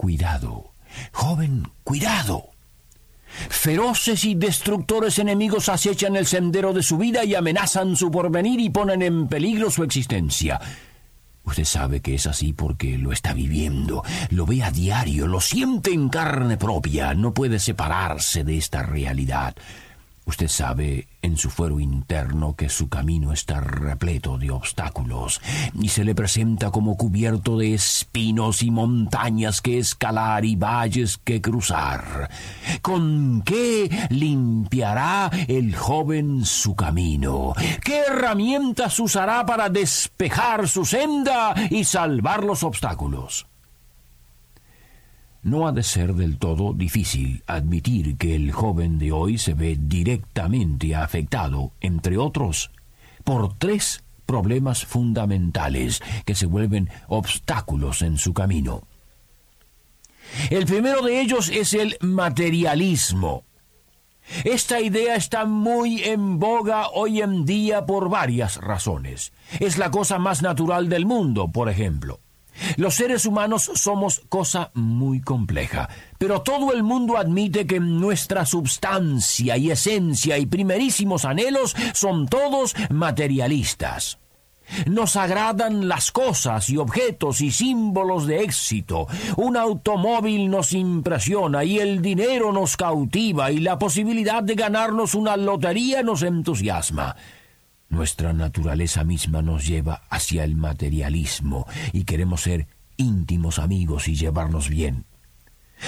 cuidado, joven, cuidado. Feroces y destructores enemigos acechan el sendero de su vida y amenazan su porvenir y ponen en peligro su existencia. Usted sabe que es así porque lo está viviendo, lo ve a diario, lo siente en carne propia, no puede separarse de esta realidad. Usted sabe en su fuero interno que su camino está repleto de obstáculos y se le presenta como cubierto de espinos y montañas que escalar y valles que cruzar. ¿Con qué limpiará el joven su camino? ¿Qué herramientas usará para despejar su senda y salvar los obstáculos? No ha de ser del todo difícil admitir que el joven de hoy se ve directamente afectado, entre otros, por tres problemas fundamentales que se vuelven obstáculos en su camino. El primero de ellos es el materialismo. Esta idea está muy en boga hoy en día por varias razones. Es la cosa más natural del mundo, por ejemplo. Los seres humanos somos cosa muy compleja, pero todo el mundo admite que nuestra substancia y esencia y primerísimos anhelos son todos materialistas. Nos agradan las cosas y objetos y símbolos de éxito. Un automóvil nos impresiona y el dinero nos cautiva y la posibilidad de ganarnos una lotería nos entusiasma. Nuestra naturaleza misma nos lleva hacia el materialismo y queremos ser íntimos amigos y llevarnos bien.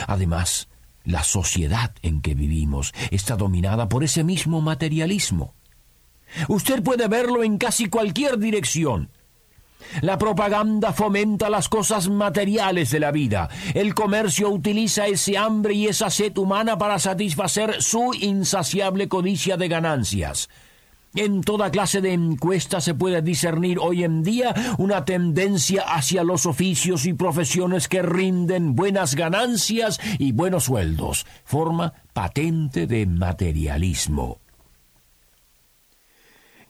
Además, la sociedad en que vivimos está dominada por ese mismo materialismo. Usted puede verlo en casi cualquier dirección. La propaganda fomenta las cosas materiales de la vida. El comercio utiliza ese hambre y esa sed humana para satisfacer su insaciable codicia de ganancias. En toda clase de encuestas se puede discernir hoy en día una tendencia hacia los oficios y profesiones que rinden buenas ganancias y buenos sueldos, forma patente de materialismo.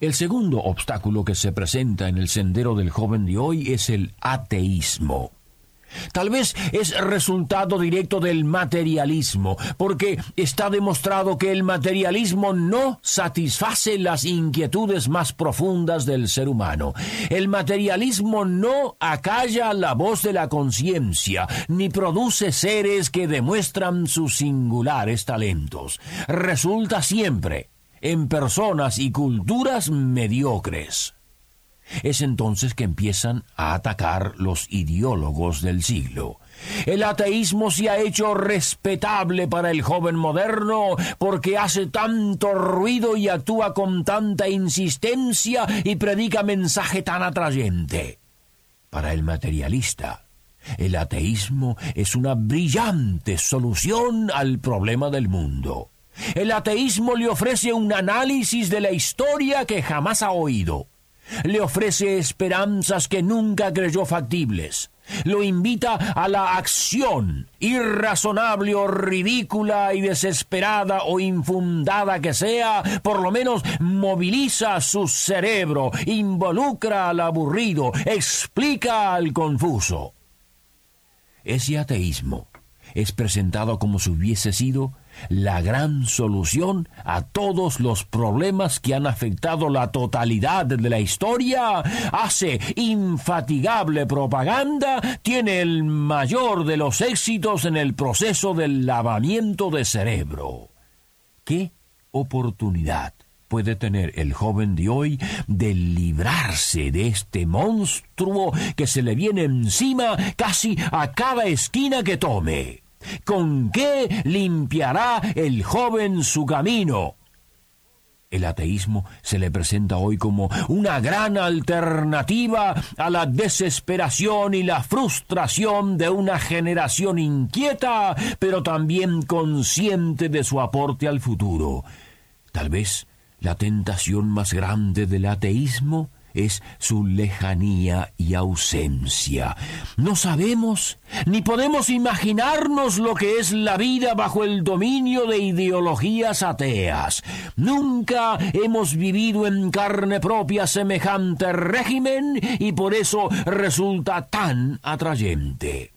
El segundo obstáculo que se presenta en el sendero del joven de hoy es el ateísmo. Tal vez es resultado directo del materialismo, porque está demostrado que el materialismo no satisface las inquietudes más profundas del ser humano. El materialismo no acalla la voz de la conciencia, ni produce seres que demuestran sus singulares talentos. Resulta siempre en personas y culturas mediocres. Es entonces que empiezan a atacar los ideólogos del siglo. El ateísmo se ha hecho respetable para el joven moderno porque hace tanto ruido y actúa con tanta insistencia y predica mensaje tan atrayente. Para el materialista, el ateísmo es una brillante solución al problema del mundo. El ateísmo le ofrece un análisis de la historia que jamás ha oído le ofrece esperanzas que nunca creyó factibles. Lo invita a la acción, irrazonable o ridícula y desesperada o infundada que sea, por lo menos moviliza su cerebro, involucra al aburrido, explica al confuso. Ese ateísmo es presentado como si hubiese sido la gran solución a todos los problemas que han afectado la totalidad de la historia, hace infatigable propaganda, tiene el mayor de los éxitos en el proceso del lavamiento de cerebro. ¿Qué oportunidad puede tener el joven de hoy de librarse de este monstruo que se le viene encima casi a cada esquina que tome? ¿Con qué limpiará el joven su camino? El ateísmo se le presenta hoy como una gran alternativa a la desesperación y la frustración de una generación inquieta, pero también consciente de su aporte al futuro. Tal vez la tentación más grande del ateísmo es su lejanía y ausencia. No sabemos ni podemos imaginarnos lo que es la vida bajo el dominio de ideologías ateas. Nunca hemos vivido en carne propia semejante régimen y por eso resulta tan atrayente.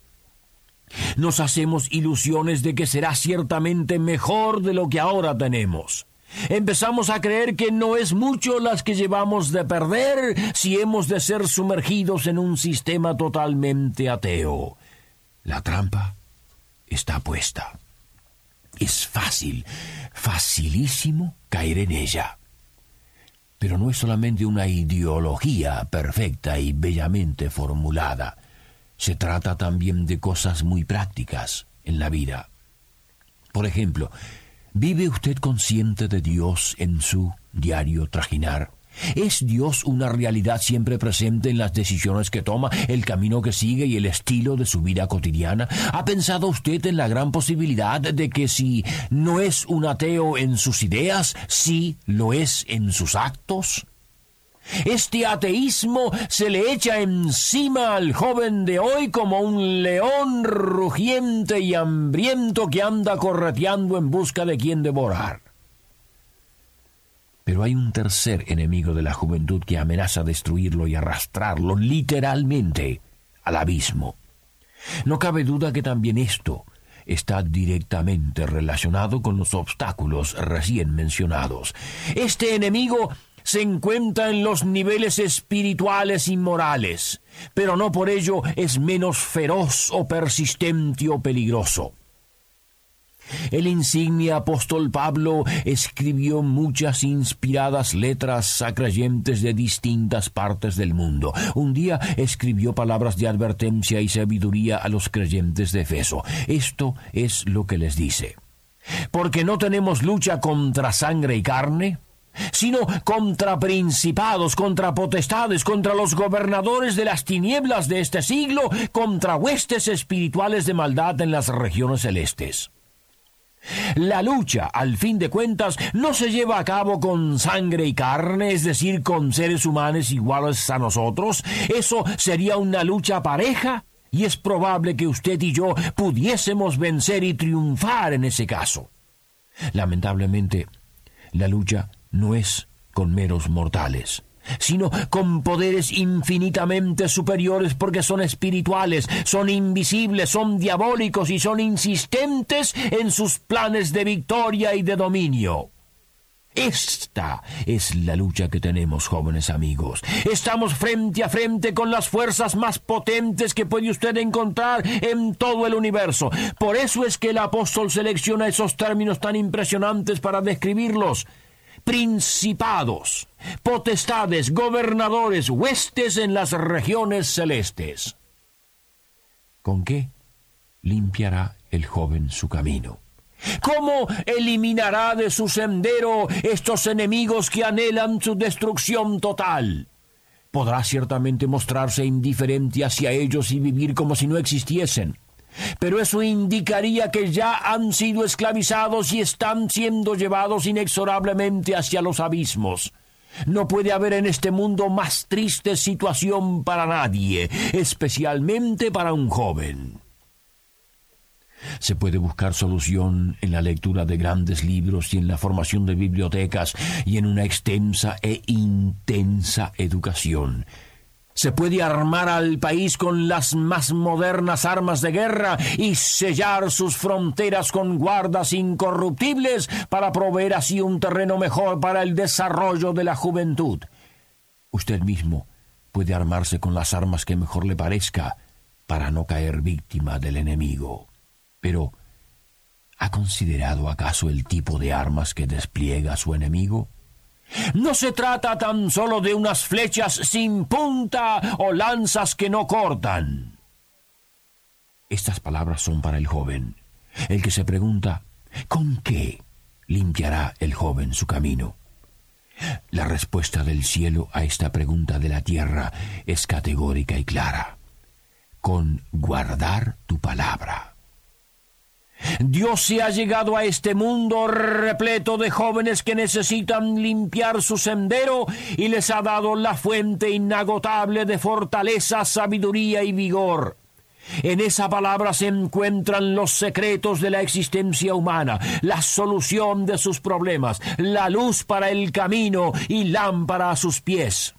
Nos hacemos ilusiones de que será ciertamente mejor de lo que ahora tenemos. Empezamos a creer que no es mucho las que llevamos de perder si hemos de ser sumergidos en un sistema totalmente ateo. La trampa está puesta. Es fácil, facilísimo caer en ella. Pero no es solamente una ideología perfecta y bellamente formulada. Se trata también de cosas muy prácticas en la vida. Por ejemplo, ¿Vive usted consciente de Dios en su diario trajinar? ¿Es Dios una realidad siempre presente en las decisiones que toma, el camino que sigue y el estilo de su vida cotidiana? ¿Ha pensado usted en la gran posibilidad de que si no es un ateo en sus ideas, sí lo es en sus actos? Este ateísmo se le echa encima al joven de hoy como un león rugiente y hambriento que anda correteando en busca de quien devorar. Pero hay un tercer enemigo de la juventud que amenaza destruirlo y arrastrarlo literalmente al abismo. No cabe duda que también esto está directamente relacionado con los obstáculos recién mencionados. Este enemigo se encuentra en los niveles espirituales y morales, pero no por ello es menos feroz o persistente o peligroso. El insigne apóstol Pablo escribió muchas inspiradas letras a creyentes de distintas partes del mundo. Un día escribió palabras de advertencia y sabiduría a los creyentes de Efeso. Esto es lo que les dice. Porque no tenemos lucha contra sangre y carne, sino contra principados, contra potestades, contra los gobernadores de las tinieblas de este siglo, contra huestes espirituales de maldad en las regiones celestes. La lucha, al fin de cuentas, no se lleva a cabo con sangre y carne, es decir, con seres humanos iguales a nosotros. Eso sería una lucha pareja y es probable que usted y yo pudiésemos vencer y triunfar en ese caso. Lamentablemente, la lucha no es con meros mortales, sino con poderes infinitamente superiores porque son espirituales, son invisibles, son diabólicos y son insistentes en sus planes de victoria y de dominio. Esta es la lucha que tenemos, jóvenes amigos. Estamos frente a frente con las fuerzas más potentes que puede usted encontrar en todo el universo. Por eso es que el apóstol selecciona esos términos tan impresionantes para describirlos principados, potestades, gobernadores, huestes en las regiones celestes. ¿Con qué limpiará el joven su camino? ¿Cómo eliminará de su sendero estos enemigos que anhelan su destrucción total? Podrá ciertamente mostrarse indiferente hacia ellos y vivir como si no existiesen pero eso indicaría que ya han sido esclavizados y están siendo llevados inexorablemente hacia los abismos. No puede haber en este mundo más triste situación para nadie, especialmente para un joven. Se puede buscar solución en la lectura de grandes libros y en la formación de bibliotecas y en una extensa e intensa educación. Se puede armar al país con las más modernas armas de guerra y sellar sus fronteras con guardas incorruptibles para proveer así un terreno mejor para el desarrollo de la juventud. Usted mismo puede armarse con las armas que mejor le parezca para no caer víctima del enemigo. Pero, ¿ha considerado acaso el tipo de armas que despliega su enemigo? No se trata tan solo de unas flechas sin punta o lanzas que no cortan. Estas palabras son para el joven, el que se pregunta, ¿con qué limpiará el joven su camino? La respuesta del cielo a esta pregunta de la tierra es categórica y clara. Con guardar tu palabra. Dios se ha llegado a este mundo repleto de jóvenes que necesitan limpiar su sendero y les ha dado la fuente inagotable de fortaleza, sabiduría y vigor. En esa palabra se encuentran los secretos de la existencia humana, la solución de sus problemas, la luz para el camino y lámpara a sus pies.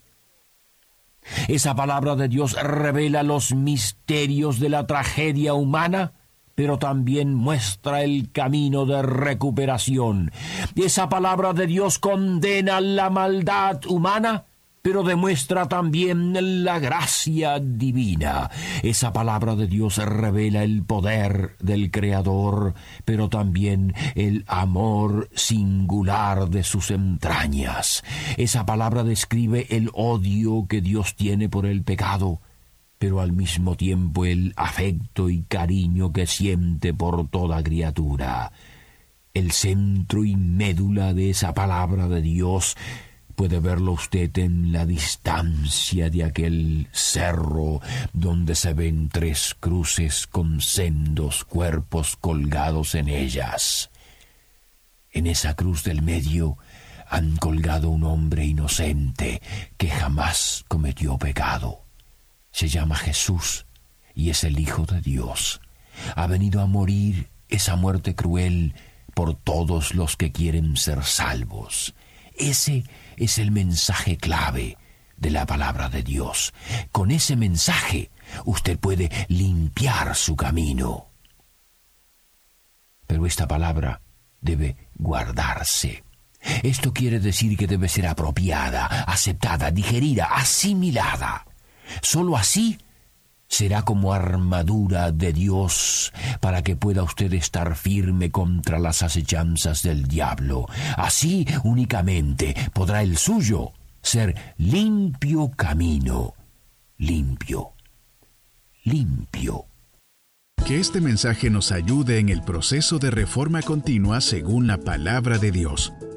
Esa palabra de Dios revela los misterios de la tragedia humana, pero también muestra el camino de recuperación. Esa palabra de Dios condena la maldad humana, pero demuestra también la gracia divina. Esa palabra de Dios revela el poder del Creador, pero también el amor singular de sus entrañas. Esa palabra describe el odio que Dios tiene por el pecado, pero al mismo tiempo el afecto y cariño que siente por toda criatura. El centro y médula de esa palabra de Dios Puede verlo usted en la distancia de aquel cerro donde se ven tres cruces con sendos cuerpos colgados en ellas. En esa cruz del medio han colgado un hombre inocente que jamás cometió pecado. Se llama Jesús y es el Hijo de Dios. Ha venido a morir esa muerte cruel por todos los que quieren ser salvos. Ese es el mensaje clave de la palabra de Dios. Con ese mensaje usted puede limpiar su camino. Pero esta palabra debe guardarse. Esto quiere decir que debe ser apropiada, aceptada, digerida, asimilada. Solo así será como armadura de Dios para que pueda usted estar firme contra las acechanzas del diablo. Así únicamente podrá el suyo ser limpio camino, limpio, limpio. Que este mensaje nos ayude en el proceso de reforma continua según la palabra de Dios.